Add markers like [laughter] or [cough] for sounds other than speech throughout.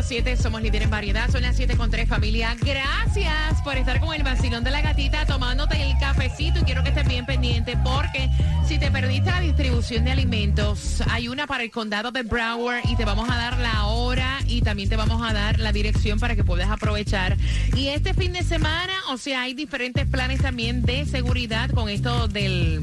El nuevo Sol 106.7, somos líderes en variedad, son las 7 con 3 familia. Gracias por estar con el vacilón de la gatita tomándote el cafecito y quiero que estés bien pendiente porque si te perdiste la distribución de alimentos, hay una para el condado de Broward y te vamos a dar la hora y también te vamos a dar la dirección para que puedas aprovechar. Y este fin de semana, o sea, hay diferentes planes también de seguridad con esto del,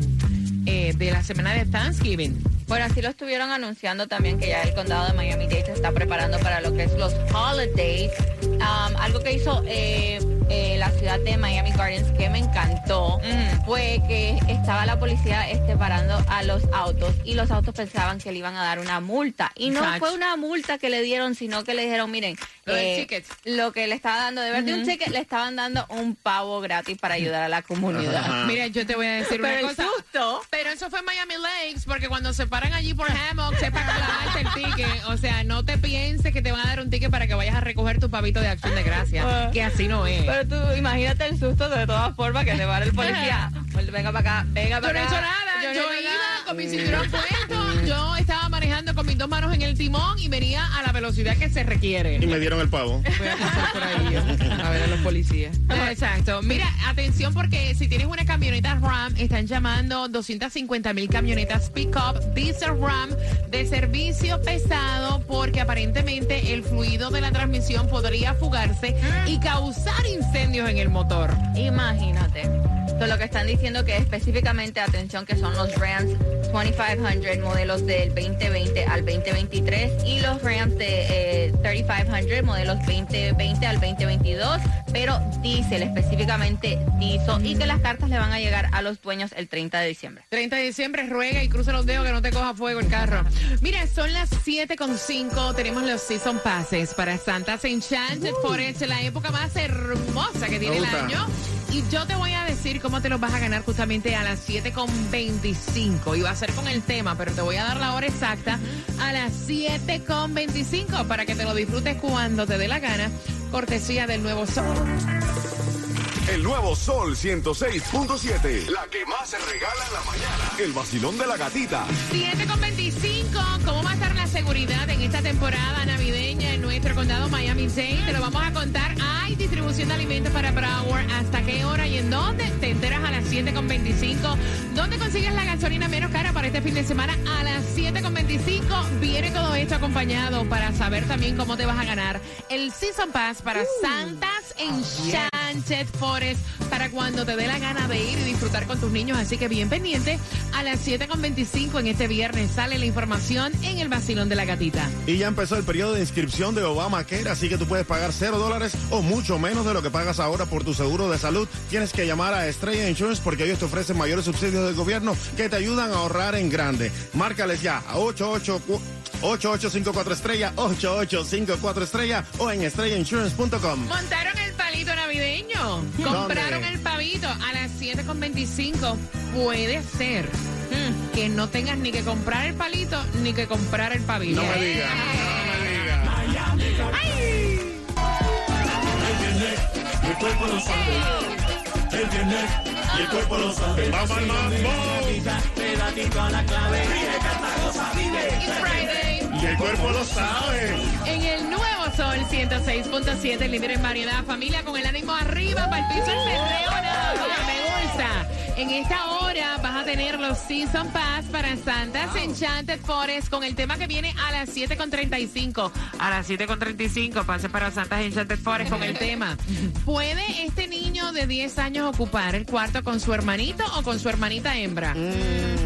eh, de la semana de Thanksgiving. Bueno, así lo estuvieron anunciando también que ya el condado de Miami-Dade se está preparando para lo que es los holidays. Um, algo que hizo eh, eh, la ciudad de Miami Gardens que me encantó Mm. fue que estaba la policía este, parando a los autos y los autos pensaban que le iban a dar una multa. Y no fue una multa que le dieron, sino que le dijeron, miren, Lo del eh, ticket. lo que le estaba dando, de verdad un ticket, le estaban dando un pavo gratis para ayudar a la comunidad. Mira, yo te voy a decir Pero una el cosa. susto. Pero eso fue en Miami Lakes, porque cuando se paran allí por Hammock, sepa clavarte el ticket. O sea, no te pienses que te van a dar un ticket para que vayas a recoger tu pavito de acción de gracia. Que así no es. Pero tú imagínate el susto de todas formas que te va a dar el policía. [laughs] Venga para acá, venga Yo para no he acá. hecho nada. Yo, no he hecho iba nada. con mi cinturón puesto. Yo estaba con mis dos manos en el timón y venía a la velocidad que se requiere. Y me dieron el pavo. Voy a pasar por ahí [laughs] a ver a los policías. Exacto. Mira, atención porque si tienes una camioneta RAM, están llamando 250 mil camionetas pick-up diesel RAM de servicio pesado porque aparentemente el fluido de la transmisión podría fugarse y causar incendios en el motor. Imagínate. Lo que están diciendo que específicamente, atención, que son los Rams 2500 modelos del 2020 al 2023 y los Rams de eh, 3500 modelos 2020 al 2022, pero diésel específicamente diesel y que las cartas le van a llegar a los dueños el 30 de diciembre. 30 de diciembre, ruega y cruza los dedos que no te coja fuego el carro. Mira, son las 7.5, tenemos los Season Passes para Santa's Enchanted Forest, la época más hermosa que tiene el año. Y yo te voy a decir cómo te los vas a ganar justamente a las 7.25. Y va a ser con el tema, pero te voy a dar la hora exacta a las 7.25 para que te lo disfrutes cuando te dé la gana. Cortesía del nuevo sol. El nuevo Sol 106.7. La que más se regala en la mañana. El vacilón de la gatita. 7.25, ¿cómo va a estar la seguridad en esta temporada navideña en nuestro condado Miami-Dade? Te lo vamos a contar. Hay distribución de alimentos para Broward. ¿Hasta qué hora y en dónde? Te enteras a las 7.25. ¿Dónde consigues la gasolina menos cara para este fin de semana? A las 7.25 viene todo esto acompañado para saber también cómo te vas a ganar el Season Pass para Santas Enchanted Forest para cuando te dé la gana de ir y disfrutar con tus niños. Así que bien pendiente, a las 7.25 en este viernes sale la información en el vacilón de la gatita. Y ya empezó el periodo de inscripción de Obamacare, así que tú puedes pagar cero dólares o mucho menos de lo que pagas ahora por tu seguro de salud. Tienes que llamar a Estrella Insurance porque ellos te ofrecen mayores subsidios del gobierno que te ayudan a ahorrar en grande. Márcales ya a 88 8854 estrella, 8854 estrella o en estrellainsurance.com. Montaron el palito navideño. Compraron el pavito a las 7.25. Puede ser mm, que no tengas ni que comprar el palito ni que comprar el pavito. No me digas, no me digas. El cuerpo lo sabe. El viernes y el cuerpo lo sabe. ¡Vamos al mambo! Pedatito a la clave. Vive, canta, goza, vive. It's Friday. Y el cuerpo lo sabe. En el nuevo Sol 106.7, líder en variedad. Familia con el ánimo arriba, para el piso el perreo, nada más. Me gusta. En esta hora vas a tener los Season Pass para Santa's Enchanted Forest con el tema que viene a las 7.35. A las 7.35 pase para Santa's Enchanted Forest con el [laughs] tema. ¿Puede este niño de 10 años ocupar el cuarto con su hermanito o con su hermanita hembra?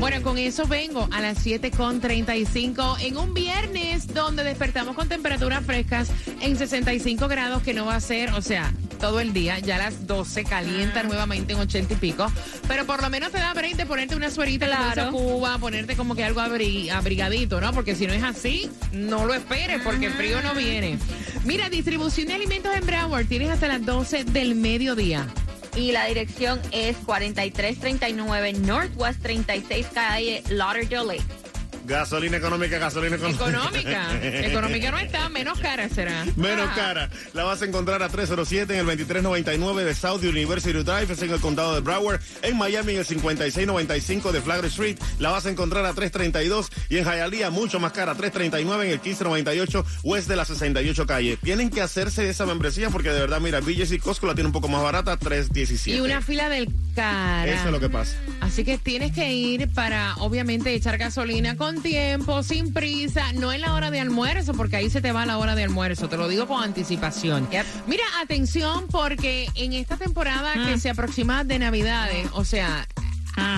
Bueno, con eso vengo a las 7.35 en un viernes donde despertamos con temperaturas frescas en 65 grados que no va a ser, o sea, todo el día. Ya a las 12 calienta nuevamente en 80 y pico. Pero por lo menos te da break de ponerte una suerita en la Claro. Cuba, ponerte como que algo abri- abrigadito, ¿no? Porque si no es así, no lo esperes porque el frío no viene. Mira, distribución de alimentos en Broward tienes hasta las 12 del mediodía. Y la dirección es 4339 Northwest 36 Calle Lauderdale Lake. Gasolina económica, gasolina económica. Económica. [laughs] Económica no está, menos cara será. Menos Ah. cara. La vas a encontrar a 307 en el 2399 de South University Drive, es en el condado de Broward. En Miami en el 5695 de Flagler Street. La vas a encontrar a 332 y en Hialeah mucho más cara, 339 en el 1598 West de la 68 calle. Tienen que hacerse esa membresía porque de verdad, mira, BJ's y Costco la tiene un poco más barata, 317. Y una fila del cara. Eso es lo que pasa. Así que tienes que ir para, obviamente, echar gasolina con tiempo, sin prisa, no en la hora de almuerzo, porque ahí se te va la hora de almuerzo. Te lo digo con anticipación. Yep. Mira, atención, porque en esta temporada que se aproxima de Navidades, o sea.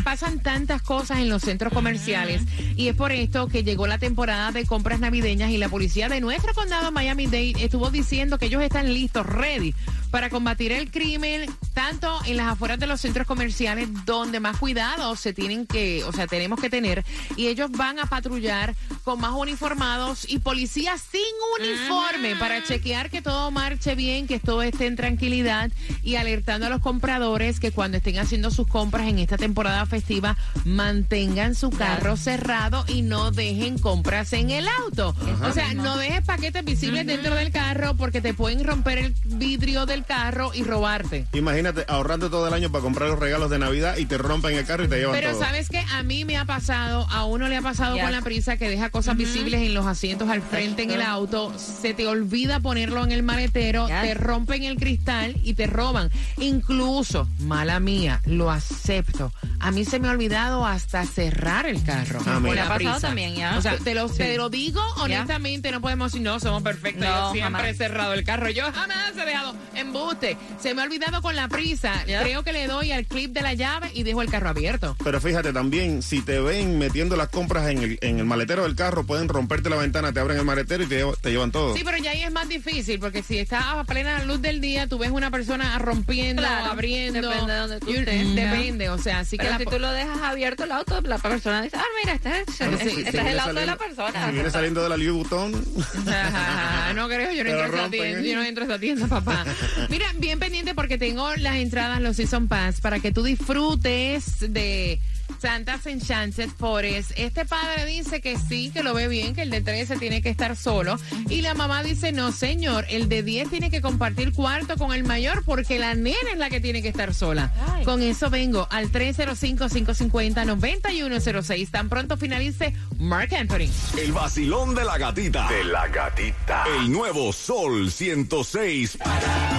Pasan tantas cosas en los centros comerciales y es por esto que llegó la temporada de compras navideñas y la policía de nuestro condado Miami-Dade estuvo diciendo que ellos están listos, ready para combatir el crimen tanto en las afueras de los centros comerciales donde más cuidado se tienen que, o sea, tenemos que tener. Y ellos van a patrullar con más uniformados y policías sin uniforme para chequear que todo marche bien, que todo esté en tranquilidad y alertando a los compradores que cuando estén haciendo sus compras en esta temporada festiva mantengan su carro cerrado y no dejen compras en el auto. O sea, no dejes paquetes visibles dentro del carro porque te pueden romper el vidrio del carro y robarte. Imagínate ahorrando todo el año para comprar los regalos de Navidad y te rompen el carro y te llevan Pero todo. sabes que a mí me ha pasado, a uno le ha pasado con la prisa que deja cosas visibles en los asientos al frente en el auto, se te olvida ponerlo en el maletero, te rompen el cristal y te roban. Incluso, mala mía, lo acepto. A mí se me ha olvidado hasta cerrar el carro. Ah, por mira. la ¿Le ha pasado prisa. también, ya? O sea, te lo, te lo digo honestamente, no podemos decir, no, somos perfectos. No, Yo siempre jamás. he cerrado el carro. Yo jamás he dejado embuste. Se me ha olvidado con la prisa. Creo que le doy al clip de la llave y dejo el carro abierto. Pero fíjate también, si te ven metiendo las compras en el, en el maletero del carro, pueden romperte la ventana, te abren el maletero y te, te llevan todo. Sí, pero ya ahí es más difícil, porque si estás a plena luz del día, tú ves una persona rompiendo, Claro, abriendo. depende de donde tú estés. Depende, o sea, así que Pero la si tú lo dejas abierto el auto, la persona dice, ah, mira, este es, Sí, este sí, es sí, el auto de la persona. Si viene saliendo de la Louis Vuitton. [laughs] no creo, yo no, entro a esa tienda, ¿eh? yo no entro a esa tienda, papá. [laughs] Mira, bien pendiente porque tengo las entradas, los Season Pass, para que tú disfrutes de Santa's Enchanted Forest. Este padre dice que sí, que lo ve bien, que el de 13 tiene que estar solo. Y la mamá dice, no, señor, el de 10 tiene que compartir cuarto con el mayor porque la nena es la que tiene que estar sola. Ay. Con eso vengo al 305-550-9106. Tan pronto finalice Mark Anthony. El vacilón de la gatita. De la gatita. El nuevo Sol 106. Pero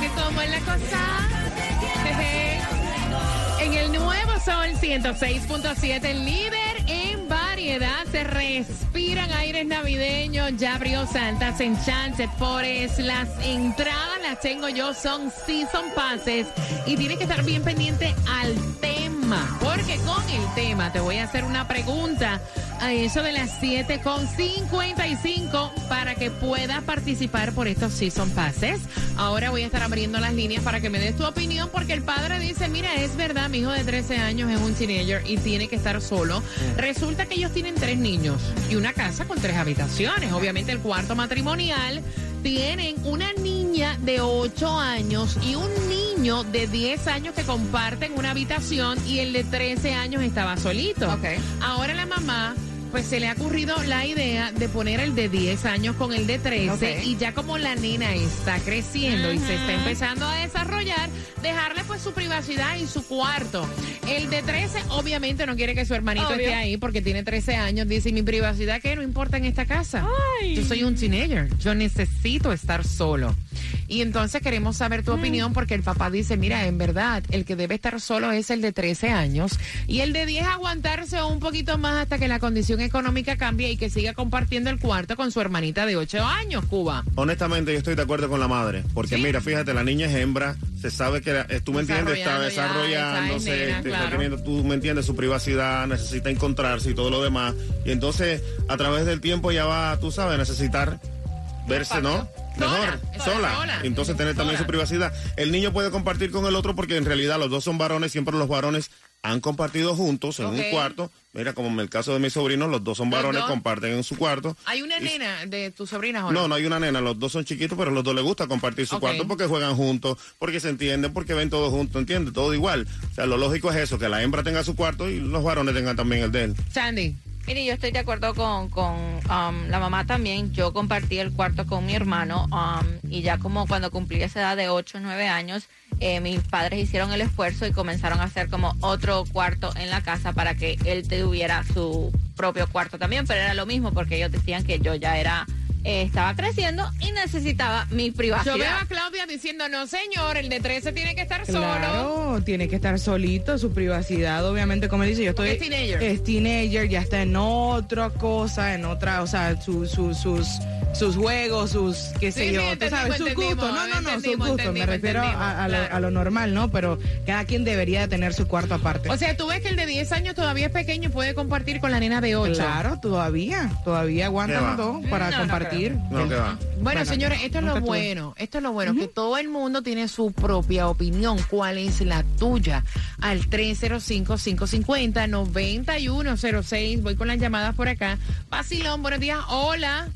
que como es la cosa. En el nuevo Sol 106.7, el líder en variedad, se respiran aires navideños. Ya abrió Santas Enchanted Forest. Las entradas las tengo yo, son Season Passes. Y tienes que estar bien pendiente al tema. Porque con el tema te voy a hacer una pregunta a eso de las 7.55 para que puedas participar por estos Season Passes. Ahora voy a estar abriendo las líneas para que me des tu opinión porque el padre dice, mira, es verdad, mi hijo de 13 años es un teenager y tiene que estar solo. Resulta que ellos tienen tres niños y una casa con tres habitaciones. Obviamente el cuarto matrimonial tienen una niña de 8 años y un niño de 10 años que comparten una habitación y el de 13 años estaba solito. Ahora la mamá pues se le ha ocurrido la idea de poner el de 10 años con el de 13 Ok. y ya como la nena está creciendo y se está empezando a desarrollar, dejarle pues su privacidad y su cuarto. El de 13 obviamente no quiere que su hermanito Obvio. esté ahí porque tiene 13 años, dice, "¿Y mi privacidad que no importa en esta casa. Yo soy un teenager, yo necesito estar solo. Y entonces queremos saber tu opinión porque el papá dice, mira, en verdad, el que debe estar solo es el de 13 años y el de 10 aguantarse un poquito más hasta que la condición económica cambie y que siga compartiendo el cuarto con su hermanita de 8 años, Cuba. Honestamente, yo estoy de acuerdo con la madre. Porque Sí. mira, fíjate, la niña es hembra, se sabe que, la- eh, tú me entiendes, está Desarrollando ya, desarrollándose, te- está claro. teniendo, tú me entiendes, su privacidad, necesita encontrarse y todo lo demás. Y entonces, a través del tiempo ya va, tú sabes, necesitar verse, ¿no? Mejor, sola, sola. sola. Entonces tener también su privacidad. El niño puede compartir con el otro porque en realidad los dos son varones, siempre los varones han compartido juntos en un cuarto. Mira, como en el caso de mis sobrinos, los dos son varones, dos. comparten en su cuarto. Hay una Y- nena de tus sobrinas o no, no hay una nena, los dos son chiquitos, pero los dos les gusta compartir su cuarto porque juegan juntos, porque se entienden, porque ven todo juntos, ¿entiendes? Todo igual. O sea, lo lógico es eso, que la hembra tenga su cuarto y los varones tengan también el de él. Sandy. Mire, yo estoy de acuerdo con, con um, la mamá también. Yo compartí el cuarto con mi hermano um, y ya como cuando cumplí esa edad de 8 o 9 años, eh, mis padres hicieron el esfuerzo y comenzaron a hacer como otro cuarto en la casa para que él tuviera su propio cuarto también, pero era lo mismo porque ellos decían que yo ya era, eh, estaba creciendo y necesitaba mi privacidad. Yo veo a Claudia diciendo, no señor, el de 13 tiene que estar solo. Claro, tiene que estar solito, su privacidad, obviamente, como él dice, yo estoy... Porque es teenager. Es teenager, ya está en otra cosa, en otra, o sea, su- su- sus, sus juegos, sus, qué sé Sí, yo, sí, tú sabes, sus entendimos, gustos. No, no, no, sus entendimos, gustos. Me refiero a, a lo, entendimos, a lo normal, ¿no? Pero cada quien debería de tener su cuarto aparte. O sea, tú ves que el de 10 años todavía es pequeño y puede compartir con la nena de 8. Claro, todavía, todavía ¿Qué aguantan dos para No, no compartir. No, que va. Bueno, Bueno, señores, esto es lo bueno. Esto es lo bueno, que todo el mundo tiene su propia opinión. ¿Cuál es la tuya? Al 305-550-9106. Voy con las llamadas por acá. Basilón, buenos días. Hola.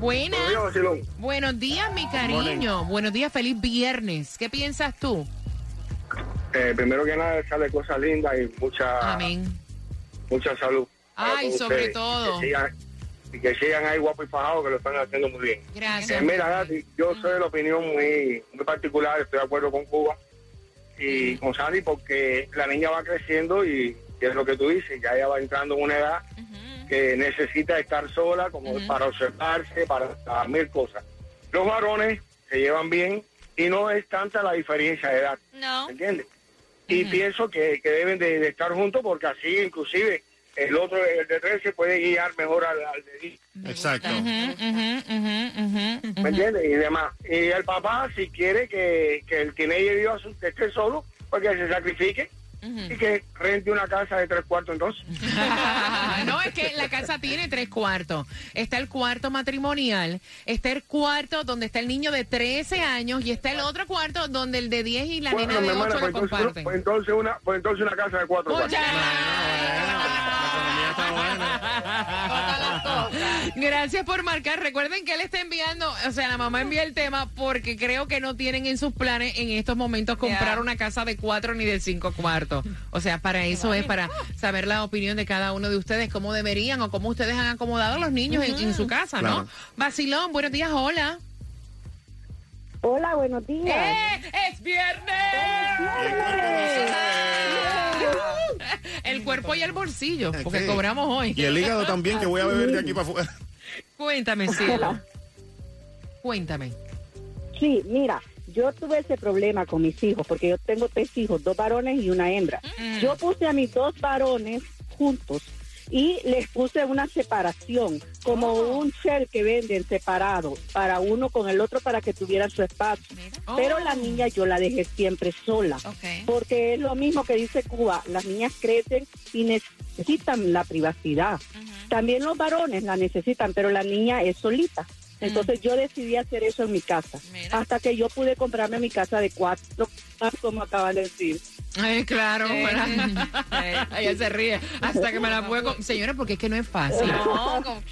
Buenas. Buenos días, mi cariño. Buenos días, feliz viernes. ¿Qué piensas tú? Eh, primero que nada, sale cosas lindas y mucha, Amén. mucha salud. Ay, sobre ustedes. todo. Y que, sigan, y que sigan ahí guapos y fajados, que lo están haciendo muy bien. Gracias. Eh, mira, Gati, yo soy de la opinión muy, muy particular, estoy de acuerdo con Cuba y con Sandy porque la niña va creciendo y, y es lo que tú dices, ya ella va entrando en una edad que necesita estar sola como para observarse, para, para mil cosas. Los varones se llevan bien y no es tanta la diferencia de edad. No. ¿entiendes? Y pienso que, que deben de, de estar juntos porque así inclusive el otro, el de 13, puede guiar mejor al, al de 10, Exacto. ¿me entiendes? Y demás. Y el papá, si quiere que, que el teenager viva su- que esté solo, pues que se sacrifique y que rente una casa de tres cuartos entonces. [laughs] no, es que la casa tiene tres cuartos. Está el cuarto matrimonial, está el cuarto donde está el niño de 13 años y está el otro cuarto donde el de 10 y la Bueno, nena de hermana, 8 pues lo entonces, comparten. pues entonces una, pues entonces una casa de cuatro cuartos. Gracias por marcar. Recuerden que él está enviando, o sea, la mamá envía el tema porque creo que no tienen en sus planes en estos momentos comprar Ya. una casa de cuatro ni de cinco cuartos. O sea, para eso es, para saber la opinión de cada uno de ustedes, cómo deberían o cómo ustedes han acomodado a los niños en, en su casa, ¿no? Vacilón, buenos días, hola. Hola, buenos días. ¡Eh! ¡Es viernes! El cuerpo y el bolsillo, porque Sí. cobramos hoy. Y el hígado también, que voy a beber de aquí para afuera. Cuéntame, cielo. Cuéntame. Sí, mira, yo tuve ese problema con mis hijos, porque yo tengo tres hijos, dos varones y una hembra. Yo puse a mis dos varones juntos y les puse una separación, como un shell que venden separado, para uno con el otro para que tuvieran su espacio. Oh. Pero la niña yo la dejé siempre sola. Porque es lo mismo que dice Cuba, las niñas crecen y necesitan la privacidad. También los varones la necesitan, pero la niña es solita. Entonces yo decidí hacer eso en mi casa. Mira. Hasta que yo pude comprarme mi casa de cuatro, como acaban de decir. Ay, claro. Sí. ¿verdad? [laughs] Ella se ríe. Hasta que me la puedo... Señora, porque es que no es fácil. No, como-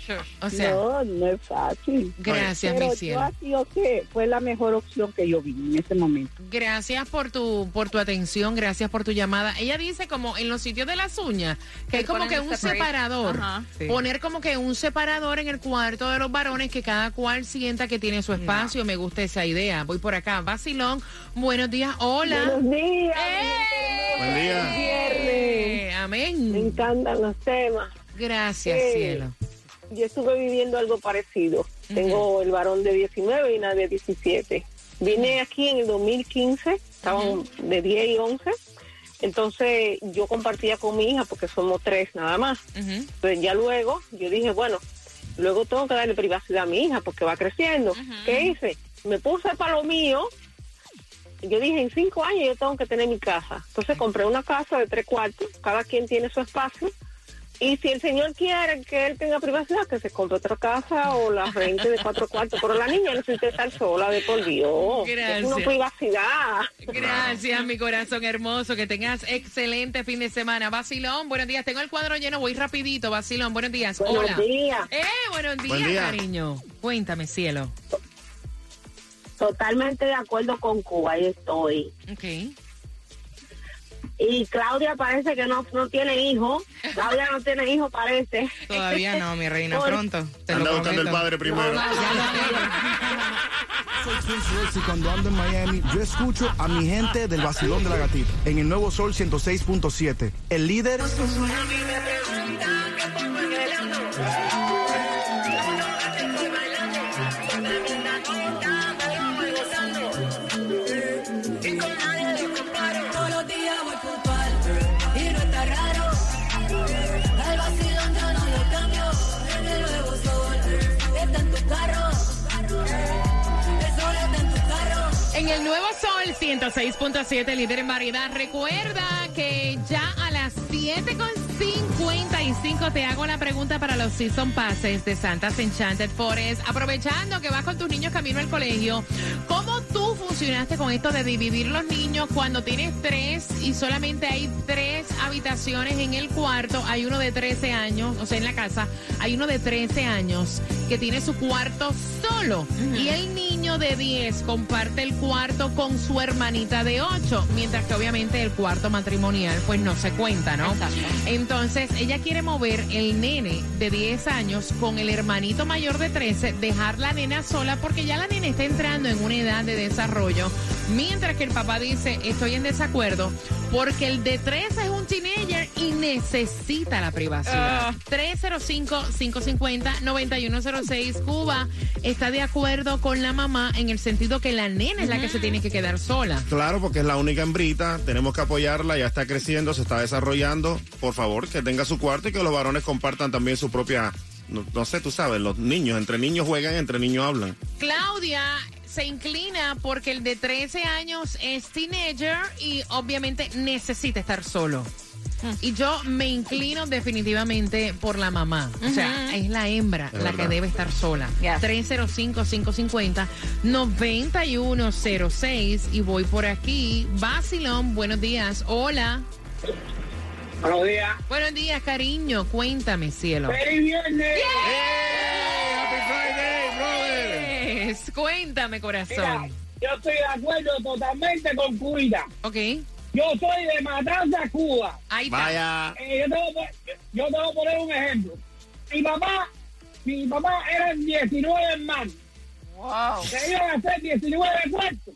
O sea, no, no es fácil. gracias, Pero mi yo cielo. ha sido que fue la mejor opción que yo vi en ese momento. Gracias por tu por tu atención, gracias por tu llamada. Ella dice como en los sitios de las uñas que hay como que un separate. separador. Ajá. Sí. Poner como que un separador en el cuarto de los varones que cada cual sienta que tiene su espacio. Me gusta esa idea. Voy por acá. Vacilón, buenos días. Hola. Buenos días. ¡Eh! Buen día. Viernes. Eh, Me Amén. encantan los temas. Gracias, Eh, cielo. Yo estuve viviendo algo parecido. Tengo el varón de 19 y una de 17. Vine aquí en el 2015, estaban de 10 y 11. Entonces yo compartía con mi hija porque somos tres nada más. Pues ya luego yo dije, bueno, luego tengo que darle privacidad a mi hija porque va creciendo. ¿Qué hice? Me puse para lo mío. Yo dije, en cinco años yo tengo que tener mi casa. Entonces compré una casa de tres cuartos, cada quien tiene su espacio. Y si el señor quiere que él tenga privacidad, que se compre otra casa o la rente de cuatro cuartos. Pero la niña necesita estar sola de por Dios. Es Gracias. una privacidad. Gracias, mi corazón hermoso. Que tengas excelente fin de semana. Vacilón, buenos días. Tengo el cuadro lleno, voy rapidito. Vacilón, buenos días. Buenos Hola. días. Eh, buenos días, Buen día. cariño. Cuéntame, cielo. Totalmente de acuerdo con Cuba, ahí estoy. Ok. Y Claudia parece que no, no tiene hijo. Claudia no tiene hijo, parece. Todavía no, mi reina, Por- pronto. Te Anda lo buscando el padre primero. Soy Prince Royce y cuando ando en Miami, yo escucho a mi gente del vacilón de la gatita en el nuevo Sol 106.7. El líder. Sol 106.7, líder en variedad. Recuerda que ya a las 7.55 te hago la pregunta para los Season Passes de Santa's Enchanted Forest. Aprovechando que vas con tus niños camino al colegio, ¿cómo tú funcionaste con esto de dividir los niños cuando tienes tres y solamente hay tres habitaciones en el cuarto? Hay uno de 13 años, o sea, en la casa, hay uno de 13 años que tiene su cuarto solo y el niño de 10 comparte el cuarto con su hermanita de 8, mientras que obviamente el cuarto matrimonial pues no se cuenta, ¿no? Entonces ella quiere mover el nene de 10 años con el hermanito mayor de 13, dejar la nena sola porque ya la nena está entrando en una edad de desarrollo, mientras que el papá dice estoy en desacuerdo porque el de 13 es un teenager y necesita la privacidad. 305-550-9106 Cuba está de acuerdo con la mamá en el sentido que la nena es la que se tiene que quedar sola. Claro, porque es la única hembrita, tenemos que apoyarla, ya está creciendo, se está desarrollando. Por favor, que tenga su cuarto y que los varones compartan también su propia, no, no sé, tú sabes, los niños, entre niños juegan, entre niños hablan. Claudia se inclina porque el de 13 años es teenager y obviamente necesita estar solo. Y yo me inclino definitivamente por la mamá. O sea, es la hembra Es la que debe estar sola. Yes. 305-550-9106. Y voy por aquí. Basilón, buenos días. Hola. Buenos días. Buenos días, cariño. Cuéntame, cielo. ¡Feliz viernes! Cuéntame, corazón. Mira, yo estoy de acuerdo totalmente con Cuida. Ok. Yo soy de Matanza, Cuba. Ahí está. Vaya. Eh, yo, te voy a pon- yo te voy a poner un ejemplo. Mi papá, mi papá eran 19 hermanos. Wow. Se iban a hacer 19 cuartos.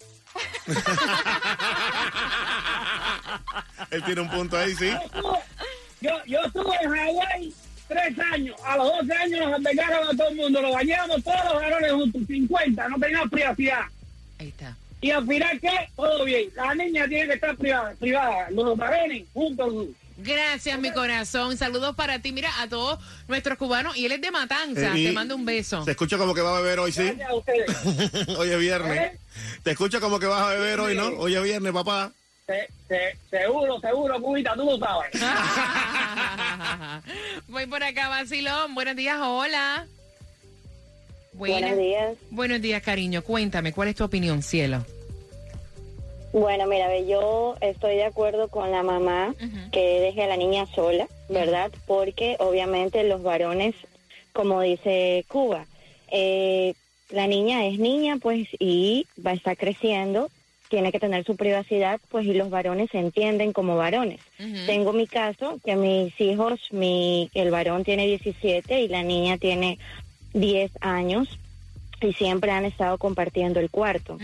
[laughs] Él tiene un punto ahí, sí. Yo, yo estuve en Hawái tres años. A los 12 años nos albergaron a todo el mundo. Lo bañamos todos los varones juntos. 50. No teníamos privacidad. Ahí está. Y al final, ¿qué? Todo bien. La niña tiene que estar privada. privada. Los varones juntos. Gracias, mi corazón. Saludos para ti. Mira, a todos nuestros cubanos. Y él es de Matanza. Eh, Te mando un beso. Se escucha como que vas a beber hoy, sí. Gracias a ustedes. [laughs] hoy es viernes. ¿Eh? Te escucha como que vas a beber hoy, ¿no? Hoy es viernes, papá. Se- se- seguro, seguro, Cubita, tú lo sabes. [laughs] Voy por acá, Basilón. Buenos días, hola. Buenas- Buenos días. Buenos días, cariño. Cuéntame, ¿cuál es tu opinión, cielo? Bueno, mira, ve, yo estoy de acuerdo con la mamá que deje a la niña sola, ¿verdad? Porque obviamente los varones, como dice Cuba, eh, la niña es niña, pues, y va a estar creciendo, tiene que tener su privacidad, pues, y los varones se entienden como varones. Tengo mi caso, que mis hijos, mi, el varón tiene 17 y la niña tiene 10 años, y siempre han estado compartiendo el cuarto.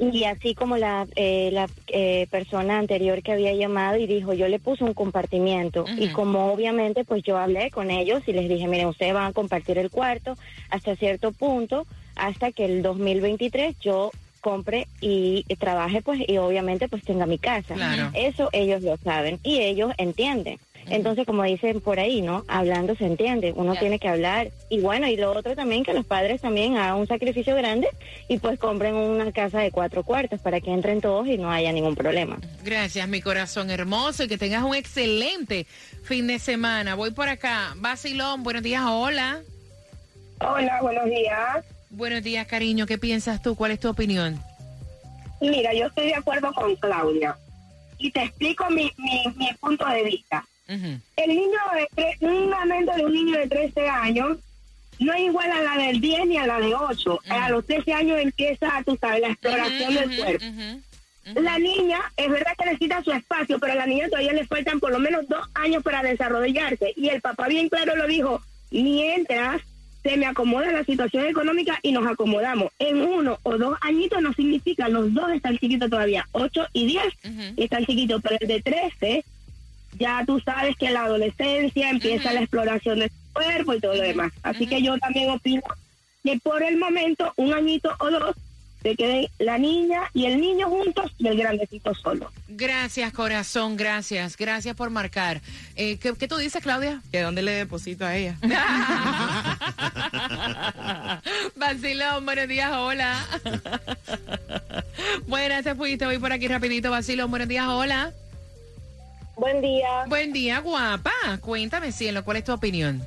Y así como la, eh, la eh, persona anterior que había llamado y dijo, yo le puse un compartimiento. Y como obviamente pues yo hablé con ellos y les dije, miren, ustedes van a compartir el cuarto hasta cierto punto, hasta que el 2023 yo compre y, y trabaje pues y obviamente pues tenga mi casa. Claro. Eso ellos lo saben y ellos entienden. Entonces, como dicen por ahí, ¿no? Hablando se entiende, uno tiene que hablar. Y bueno, y lo otro también, que los padres también hagan un sacrificio grande y pues compren una casa de cuatro cuartos para que entren todos y no haya ningún problema. Gracias, mi corazón hermoso, y que tengas un excelente fin de semana. Voy por acá. Basilón, buenos días, hola. Hola, buenos días. Buenos días, cariño. ¿Qué piensas tú? ¿Cuál es tu opinión? Mira, yo estoy de acuerdo con Claudia y te explico mi, mi, mi punto de vista. El niño de una mente de un niño de 13 años no es igual a la del 10 ni a la de 8. A los 13 años empieza, tú sabes, la exploración del cuerpo. La niña, es verdad que necesita su espacio, pero a la niña todavía le faltan por lo menos dos años para desarrollarse. Y el papá bien claro lo dijo, mientras se me acomoda la situación económica y nos acomodamos. En uno o dos añitos no significa, los dos están chiquitos todavía, 8 y 10 están chiquitos, pero el de 13 ya tú sabes que en la adolescencia empieza la exploración del cuerpo y todo lo demás. Así que yo también opino que por el momento, un añito o dos, se queden la niña y el niño juntos y el grandecito solo. Gracias, corazón, gracias. Gracias por marcar. Eh, ¿qué, qué tú dices, Claudia? ¿Que dónde le deposito a ella? [laughs] Basilón, buenos días, hola. Buenas, te fuiste. Voy por aquí rapidito, Basilón, buenos días, hola. Buen día. Buen día, guapa. Cuéntame, cielo, ¿cuál es tu opinión?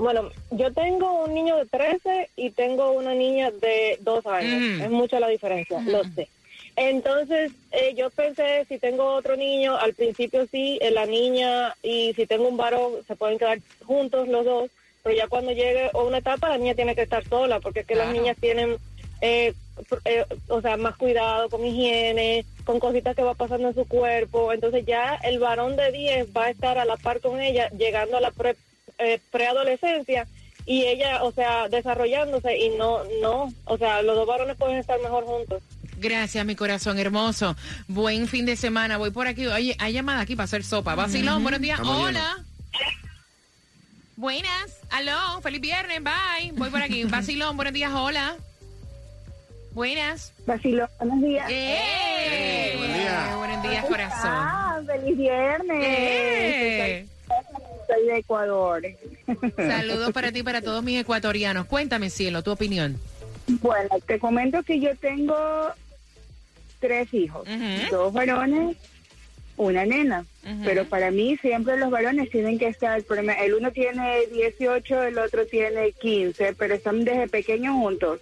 Bueno, yo tengo un niño de 13 y tengo una niña de 2 años. Mm. Es mucha la diferencia, lo sé. Entonces, eh, yo pensé, si tengo otro niño, al principio sí, eh, la niña y si tengo un varón, se pueden quedar juntos los dos, pero ya cuando llegue a una etapa, la niña tiene que estar sola, porque es que las niñas tienen, eh, eh, o sea, más cuidado con higiene, con cositas que va pasando en su cuerpo. Entonces ya el varón de 10 va a estar a la par con ella, llegando a la pre- eh, preadolescencia y ella, o sea, desarrollándose y no, no, o sea, los dos varones pueden estar mejor juntos. Gracias, mi corazón hermoso. Buen fin de semana. Voy por aquí. Oye, hay llamada aquí para hacer sopa. Basilón, buenos días. Estamos Hola. Buenas. Aló. Feliz viernes. Bye. Voy por aquí. [laughs] Basilón, buenos días. Hola. Buenas. Basilón, buenos días. ¡Eh! buen día. Buenos días, corazón. Ah, feliz viernes. ¡Eh! Soy de Ecuador. Saludos para ti y para todos mis ecuatorianos. Cuéntame, cielo, tu opinión. Bueno, te comento que yo tengo tres hijos, dos varones, una nena. Pero para mí siempre los varones tienen que estar, el uno tiene 18, el otro tiene 15, pero están desde pequeños juntos.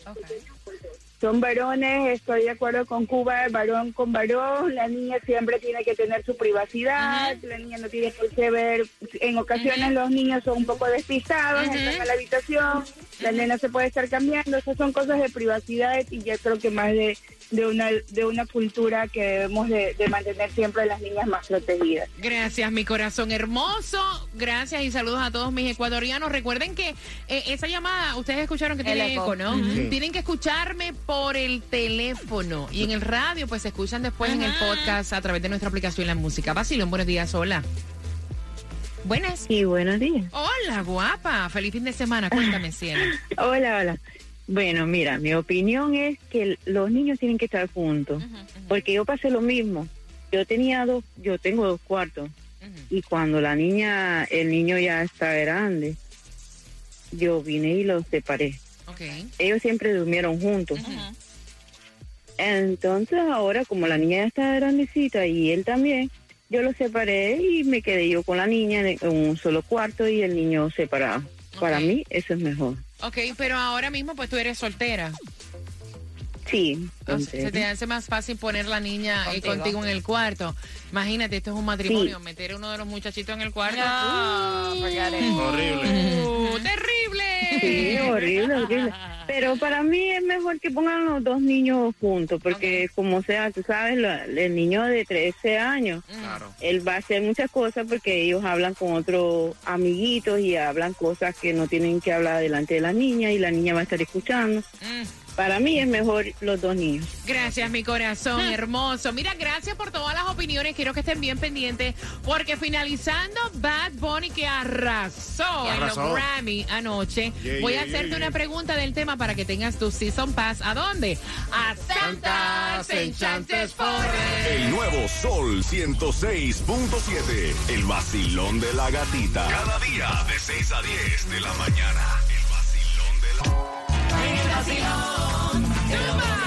Son varones, estoy de acuerdo con Cuba, varón con varón, la niña siempre tiene que tener su privacidad, la niña no tiene por qué ver, en ocasiones los niños son un poco despistados, entran a la habitación, la nena se puede estar cambiando, esas son cosas de privacidad y yo creo que más de, de una de una cultura que debemos de, de mantener siempre a las niñas más protegidas. Gracias, mi corazón hermoso. Gracias y saludos a todos mis ecuatorianos. Recuerden que eh, esa llamada, ustedes escucharon que tiene El eco. eco, ¿no? Tienen que escucharme por el teléfono y en el radio, pues se escuchan después en el podcast a través de nuestra aplicación La Música. Basilón, buenos días, hola. Buenas. Sí, buenos días. Hola, guapa. Feliz fin de semana. Cuéntame, cielo. [laughs] Hola, hola. Bueno, mira, mi opinión es que los niños tienen que estar juntos, porque yo pasé lo mismo. Yo tenía dos, yo tengo dos cuartos, y cuando la niña, el niño ya está grande, yo vine y los separé. Ok. Ellos siempre durmieron juntos. Entonces ahora, como la niña ya está grandecita y él también, yo los separé y me quedé yo con la niña en en un solo cuarto y el niño separado. Para mí eso es mejor. Ok, pero ahora mismo pues tú eres soltera. Sí. Se te hace más fácil poner la niña eh, Contigo. contigo, en el cuarto. Imagínate, esto es un matrimonio, meter uno de los muchachitos en el cuarto. No, Uh, it. Horrible. uh, terrible. Sí, horrible, horrible. Pero para mí es mejor que pongan los dos niños juntos, porque como sea, tú sabes, lo- el niño de 13 años, Claro. él va a hacer muchas cosas porque ellos hablan con otros amiguitos y hablan cosas que no tienen que hablar delante de la niña y la niña va a estar escuchando. Mm. Para mí es mejor los dos niños. Gracias, mi corazón hermoso. Mira, gracias por todas las opiniones. Quiero que estén bien pendientes porque finalizando Bad Bunny que arrasó, en los Grammy anoche, Yeah, voy yeah, a hacerte yeah, una pregunta del tema para que tengas tu Season Pass. ¿A dónde? A Santa's Enchanted Forest. El nuevo Sol 106.7. El vacilón de la gatita. Cada día de 6 a 10 de la mañana. El vacilón de la... En el vacilón, te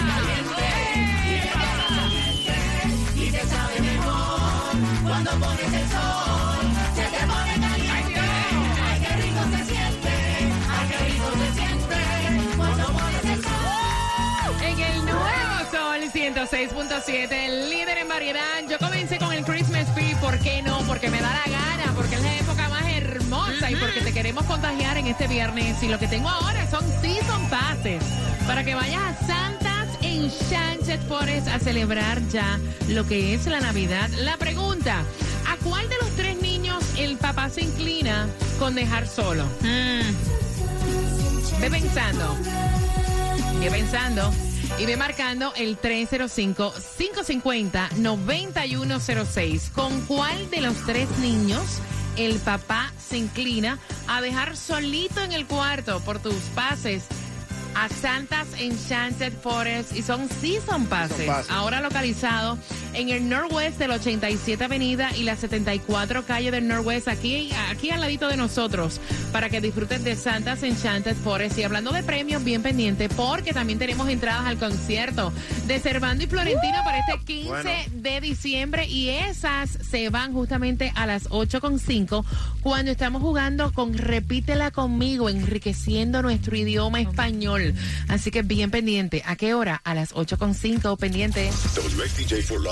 106.7, el líder en variedad. Yo comencé con el Christmas Tree, ¿por qué no? Porque me da la gana, porque es la época más hermosa y porque te queremos contagiar en este viernes. Y lo que tengo ahora son Season Passes para que vayas a Santa's Enchanted Forest a celebrar ya lo que es la Navidad. La pregunta, ¿a cuál de los tres niños el papá se inclina con dejar solo? Ve pensando. Ve pensando y ve marcando el 305-550-9106. ¿Con cuál de los tres niños el papá se inclina a dejar solito en el cuarto por tus pases? A Santa's Enchanted Forest y son Season Passes. Season passes. Ahora localizado en el Northwest de la 87 Avenida y la 74 calle del Northwest, aquí, aquí al ladito de nosotros, para que disfruten de Santa's Enchanted Forest. Y hablando de premios, bien pendiente, porque también tenemos entradas al concierto de Servando y Florentino para este 15 Bueno. de diciembre y esas se van justamente a las 8.5 cuando estamos jugando con Repítela conmigo, enriqueciendo nuestro idioma español. Así que bien pendiente. ¿A qué hora? A las 8.5 pendiente. WXTJ for